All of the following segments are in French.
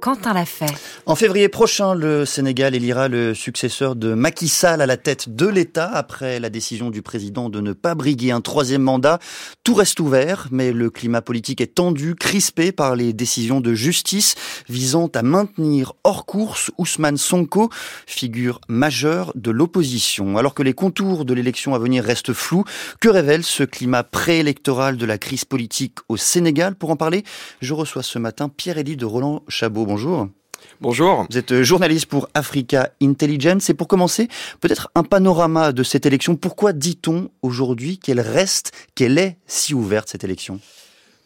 Quentin l'a fait. En février prochain, le Sénégal élira le successeur de Macky Sall à la tête de l'État après la décision du président de ne pas briguer un troisième mandat. Tout reste ouvert, mais le climat politique est tendu, crispé par les décisions de justice visant à maintenir hors course Ousmane Sonko, figure majeure de l'opposition. Alors que les contours de l'élection à venir restent flous, que révèle ce climat préélectoral de la crise politique au Sénégal? Pour en parler, je reçois ce matin Pierre-Élie de Roland Chabot bonjour. Bonjour. Vous êtes journaliste pour Africa Intelligence. Et pour commencer, peut-être un panorama de cette élection. Pourquoi dit-on aujourd'hui qu'elle reste, qu'elle est si ouverte, cette élection?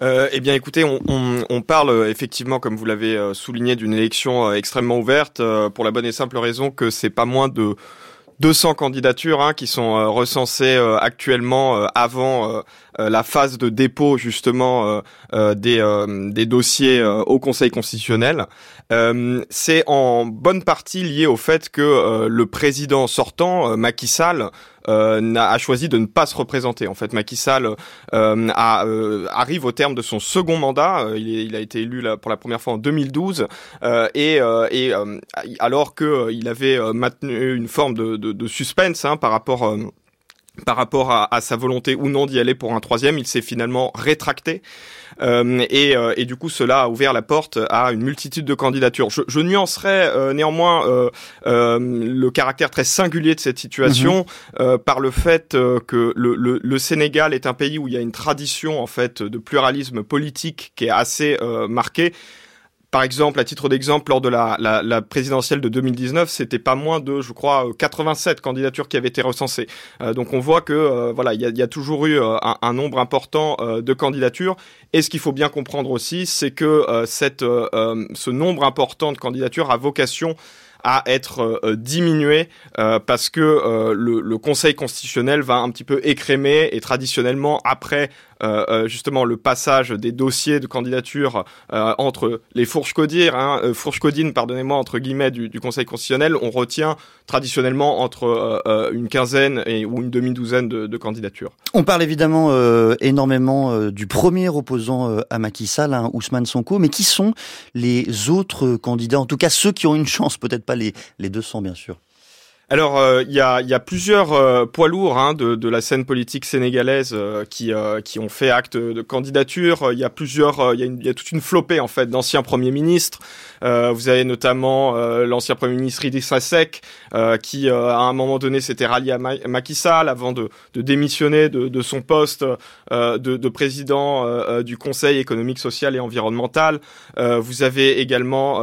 Euh, eh bien, écoutez, on, parle euh, effectivement, comme vous l'avez euh, souligné, d'une élection extrêmement ouverte pour la bonne et simple raison que c'est pas moins de 200 candidatures hein, qui sont recensées actuellement avant la phase de dépôt justement des, des dossiers au Conseil constitutionnel. c'est en bonne partie lié au fait que le président sortant, Macky Sall, euh, a choisi de ne pas se représenter. En fait, Macky Sall euh, a, euh, arrive au terme de son second mandat. Il, il, a été élu là, pour la première fois en 2012 et, et alors que il avait maintenu une forme de, de, de suspense hein, par rapport par rapport à, à, sa volonté ou non d'y aller pour un troisième, il s'est finalement rétracté. Euh, et, euh, et, du coup, cela a ouvert la porte à une multitude de candidatures. Je, je nuancerais euh, néanmoins le caractère très singulier de cette situation mhm. par le fait que le, le, le, Sénégal est un pays où il y a une tradition en fait de pluralisme politique qui est assez marquée. Par exemple, à titre d'exemple, lors de la, la, la, présidentielle de 2019, c'était pas moins de, je crois, 87 candidatures qui avaient été recensées. Euh, donc on voit que euh, voilà, il y a, y toujours eu euh, un, nombre important de candidatures. Et ce qu'il faut bien comprendre aussi, c'est que ce nombre important de candidatures a vocation à être diminué parce que le, le, Conseil constitutionnel va un petit peu écrémer et traditionnellement après euh, euh, justement le passage des dossiers de candidature euh, entre les fourches codines, hein, pardonnez-moi, entre guillemets, du, Conseil constitutionnel, on retient traditionnellement entre une quinzaine et, ou une demi-douzaine de, de, candidatures. On parle évidemment énormément du premier opposant à Macky Sall, hein, Ousmane Sonko, mais qui sont les autres candidats, en tout cas ceux qui ont une chance, peut-être pas les, les 200 bien sûr alors, euh, il y, a, plusieurs euh, poids lourds hein, de, la scène politique sénégalaise euh, qui, ont fait acte de candidature. Il y a plusieurs, il y, toute une flopée en fait d'anciens premiers ministres. vous avez notamment l'ancien premier ministre Idrissa Seck, qui à un moment donné s'était rallié à Macky Sall avant de, démissionner de, son poste de, de, président du Conseil économique, social et environnemental. vous avez également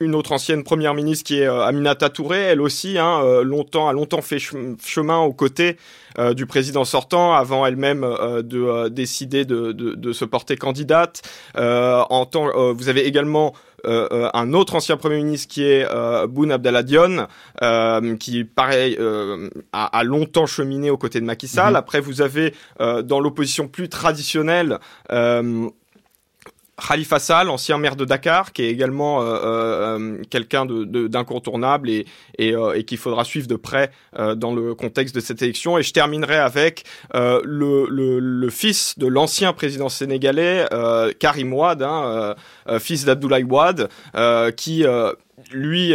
une autre ancienne première ministre qui est Aminata Touré, elle aussi. Hein, longtemps, a longtemps fait chemin aux côtés euh, du président sortant, avant elle-même euh, de décider de, de, de, se porter candidate. en temps, vous avez également un autre ancien premier ministre qui est Boun Abdallah Dione, qui pareil a, a, longtemps cheminé aux côtés de Macky Sall. Mm-hmm. Après, vous avez dans l'opposition plus traditionnelle Khalifa Sall, ancien maire de Dakar, qui est également euh, euh, quelqu'un d'incontournable et, et, euh, et qu'il faudra suivre de près dans le contexte de cette élection. Et je terminerai avec le, le, le, fils de l'ancien président sénégalais, Karim Wade, hein, fils d'Abdoulaye Wade, qui lui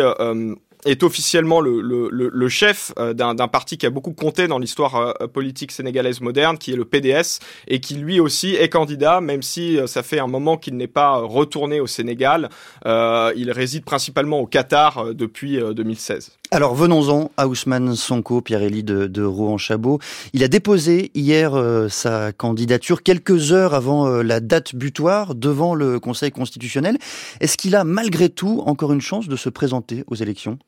est officiellement le, chef euh, d'un parti qui a beaucoup compté dans l'histoire euh, politique sénégalaise moderne, qui est le PDS, et qui lui aussi est candidat, même si euh, ça fait un moment qu'il n'est pas retourné au Sénégal. il réside principalement au Qatar depuis 2016. Alors venons-en à Ousmane Sonko, Pierre-Élie de, de Rouen-Chabot. Il a déposé hier sa candidature quelques heures avant la date butoir devant le Conseil constitutionnel. Est-ce qu'il a malgré tout encore une chance de se présenter aux élections?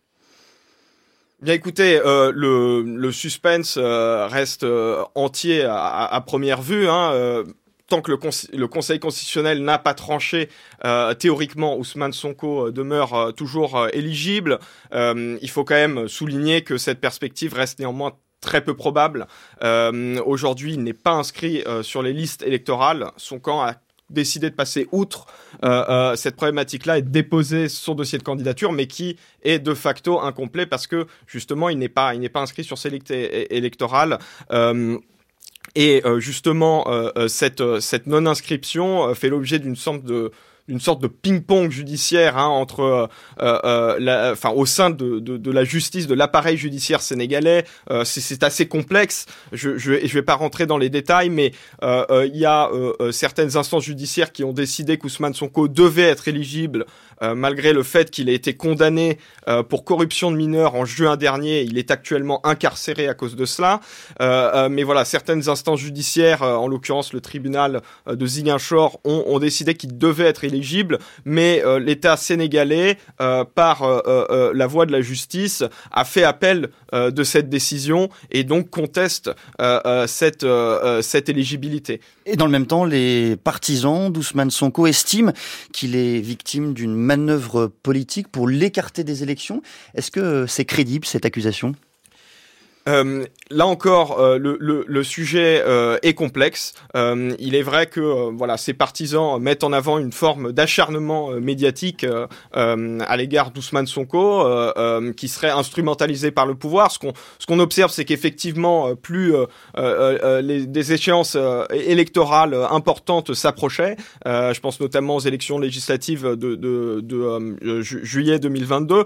Bien écoutez, euh, le, suspense euh, reste euh, entier à, première vue. Hein, tant que le, Conseil constitutionnel n'a pas tranché, théoriquement, Ousmane Sonko demeure toujours éligible. il faut quand même souligner que cette perspective reste néanmoins très peu probable. Aujourd'hui, il n'est pas inscrit sur les listes électorales. Son camp a décidé de passer outre euh, euh, cette problématique-là et de déposer son dossier de candidature, mais qui est de facto incomplet parce que justement il n'est pas il n'est pas inscrit sur ces listes électorales. Euh, Et justement, cette non-inscription fait l'objet d'une sorte de une sorte de ping-pong judiciaire hein, entre, euh, euh, euh, la, enfin, au sein de, de, la justice, de l'appareil judiciaire sénégalais. C'est assez complexe. Je, je, je vais pas rentrer dans les détails, mais il y a certaines instances judiciaires qui ont décidé qu'Ousmane Sonko devait être éligible malgré le fait qu'il ait été condamné pour corruption de mineurs en juin dernier. Il est actuellement incarcéré à cause de cela. mais voilà, certaines instances judiciaires, en l'occurrence le tribunal de Ziguinchor, ont, ont décidé qu'il devait être éligible mais euh, l'État sénégalais, euh, par euh, la voie de la justice, a fait appel de cette décision et donc conteste cette, cette éligibilité. Et dans le même temps, les partisans d'Ousmane Sonko estiment qu'il est victime d'une manœuvre politique pour l'écarter des élections. Est-ce que c'est crédible cette accusation? Euh, là encore, euh, le, sujet euh, est complexe. Il est vrai que voilà, ces partisans mettent en avant une forme d'acharnement médiatique à l'égard d'Ousmane Sonko, qui serait instrumentalisé par le pouvoir. Ce qu'on ce qu'on observe, c'est qu'effectivement, plus des échéances électorales importantes s'approchaient. je pense notamment aux élections législatives de, de, de juillet 2022,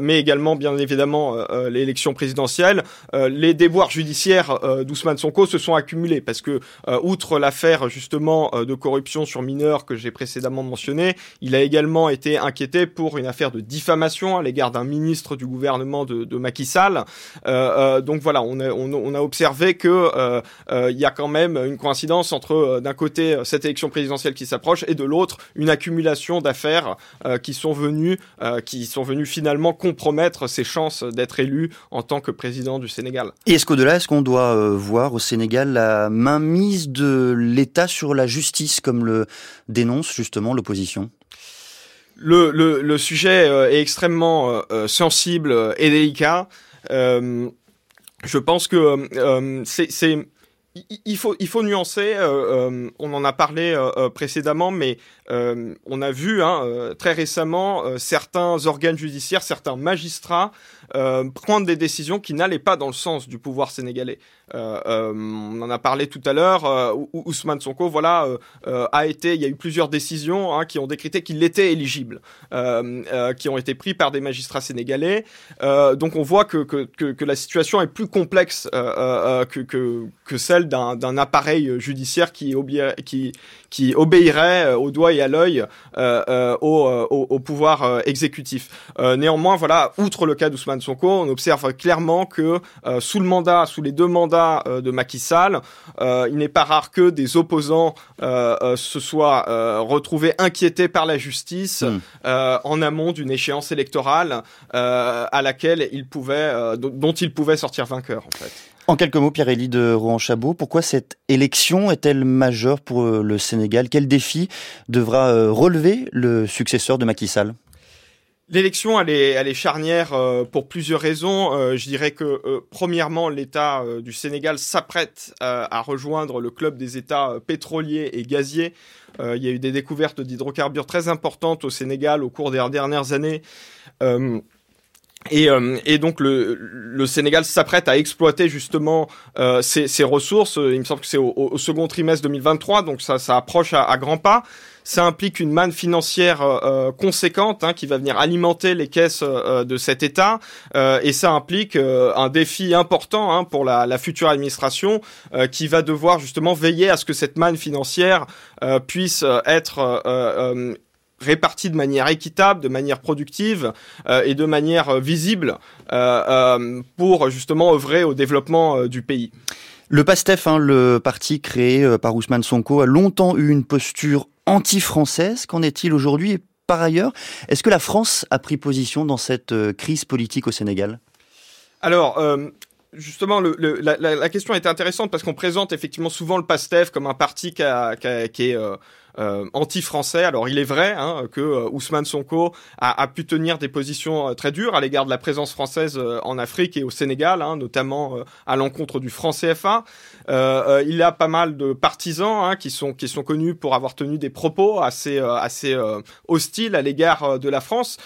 mais également bien évidemment l'élection présidentielle. Euh, les déboires judiciaires euh, d'Ousmane Sonko se sont accumulés parce que euh, outre l'affaire justement de corruption sur mineurs que j'ai précédemment mentionné, il a également été inquiété pour une affaire de diffamation à l'égard d'un ministre du gouvernement de, de Macky Sall. donc voilà, on a, on, a observé que il y a quand même une coïncidence entre d'un côté cette élection présidentielle qui s'approche et de l'autre une accumulation d'affaires qui sont venues qui sont venues finalement compromettre ses chances d'être élu en tant que président du Sénat. Et est-ce qu'au-delà, est-ce qu'on doit euh, voir au Sénégal la mainmise de l'État sur la justice, comme le dénonce justement l'opposition? Le, le, le, sujet euh, est extrêmement euh, sensible et délicat. je pense que c'est il faut, il faut nuancer. on en a parlé précédemment, mais on a vu hein, très récemment certains organes judiciaires, certains magistrats euh, prendre des décisions qui n'allaient pas dans le sens du pouvoir sénégalais. Euh, euh, on en a parlé tout à l'heure. Ousmane Sonko, voilà, a été. Il y a eu plusieurs décisions hein, qui ont décrété qu'il était éligible, qui ont été prises par des magistrats sénégalais. donc on voit que, que, que, la situation est plus complexe que, que, celle d'un appareil judiciaire qui, qui, qui obéirait au doigt et à l'œil au, au, au, pouvoir exécutif. néanmoins, voilà, outre le cas d'Ousmane Sonko, on observe clairement que euh, sous le mandat, sous les deux mandats euh, de Macky Sall, euh, il n'est pas rare que des opposants se soient retrouvés inquiétés par la justice hmm. en amont d'une échéance électorale à laquelle il pouvait, dont il pouvait sortir vainqueur en fait. En quelques mots, Pierre-Élie de Rouen-Chabot, pourquoi cette élection est-elle majeure pour le Sénégal? Quel défi devra relever le successeur de Macky Sall? L'élection, elle est, elle est charnière euh, pour plusieurs raisons. Euh, je dirais que, euh, premièrement, l'État du Sénégal s'apprête à rejoindre le club des États pétroliers et gaziers. il y a eu des découvertes d'hydrocarbures très importantes au Sénégal au cours des dernières années. Et, et, donc le, le Sénégal s'apprête à exploiter justement euh, ces, ces, ressources. Il me semble que c'est au, au, second trimestre 2023, donc ça, ça approche à, à grands pas. Ça implique une manne financière euh, euh, conséquente hein, qui va venir alimenter les caisses euh, de cet État et ça implique un défi important hein, pour la, la, future administration qui va devoir justement veiller à ce que cette manne financière puisse être répartie de manière équitable, de manière productive et de manière visible pour justement œuvrer au développement du pays. Le PASTEF, hein, le parti créé par Ousmane Sonko, a longtemps eu une posture anti-française. Qu'en est-il aujourd'hui Et par ailleurs, est-ce que la France a pris position dans cette euh, crise politique au Sénégal? Alors, euh, justement, le, la, question est intéressante parce qu'on présente effectivement souvent le PASTEF comme un parti qui, a, qui, est euh, anti-français. Alors il est vrai hein, que Ousmane Sonko a, a, pu tenir des positions très dures à l'égard de la présence française en Afrique et au Sénégal, hein, notamment à l'encontre du franc CFA. il a pas mal de partisans hein, qui sont qui sont connus pour avoir tenu des propos assez assez hostiles à l'égard de la France.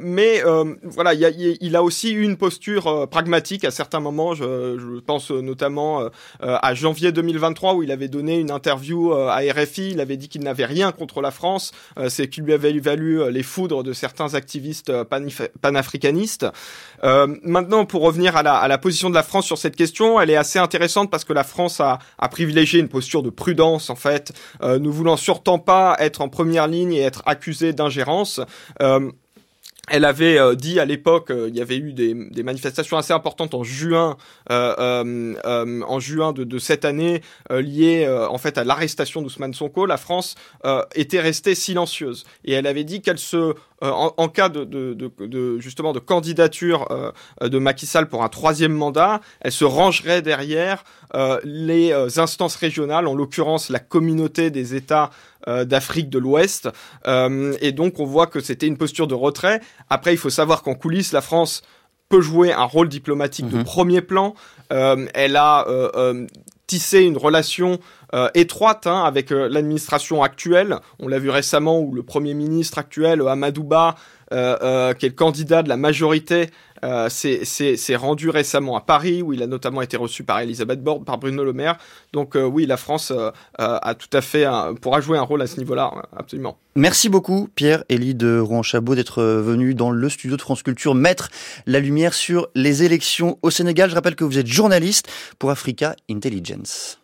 mais voilà, il, a, il a aussi eu une posture pragmatique à certains moments. Je, je pense notamment à janvier 2023 où il avait donné une interview euh, à RFI. Il avait dit qu'il n'avait rien contre la France. Euh, c'est qu'il lui avait valu euh, les foudres de certains activistes panafricanistes. maintenant, pour revenir à la, position de la France sur cette question, elle est assez intéressante parce que la France a, a privilégié une posture de prudence en fait, ne voulant surtout pas être en première ligne et être accusée d'ingérence. Elle avait euh, dit à l'époque, euh, il y avait eu des, des, manifestations assez importantes en juin, euh, en juin de, de, cette année, liées en fait à l'arrestation d'Ousmane Sonko. La France était restée silencieuse et elle avait dit qu'elle se, en, en, cas de, de, de, justement de candidature de Macky Sall pour un troisième mandat, elle se rangerait derrière les instances régionales, en l'occurrence la communauté des États euh, d'Afrique de l'Ouest. Euh, et donc on voit que c'était une posture de retrait. Après, il faut savoir qu'en coulisses, la France peut jouer un rôle diplomatique de mhm. premier plan. Euh, elle a tissé une relation étroite hein, avec l'administration actuelle. On l'a vu récemment où le Premier ministre actuel, Amadouba, euh, euh, qui est le candidat de la majorité, euh, s'est rendu récemment à Paris, où il a notamment été reçu par Elisabeth Borne, par Bruno Le Maire. Donc oui, la France a tout à fait pourra jouer un rôle à ce niveau-là, absolument. Merci beaucoup Pierre-Élie de Rouen-Chabot d'être venu dans le studio de France Culture mettre la lumière sur les élections au Sénégal. Je rappelle que vous êtes journaliste pour Africa Intelligence.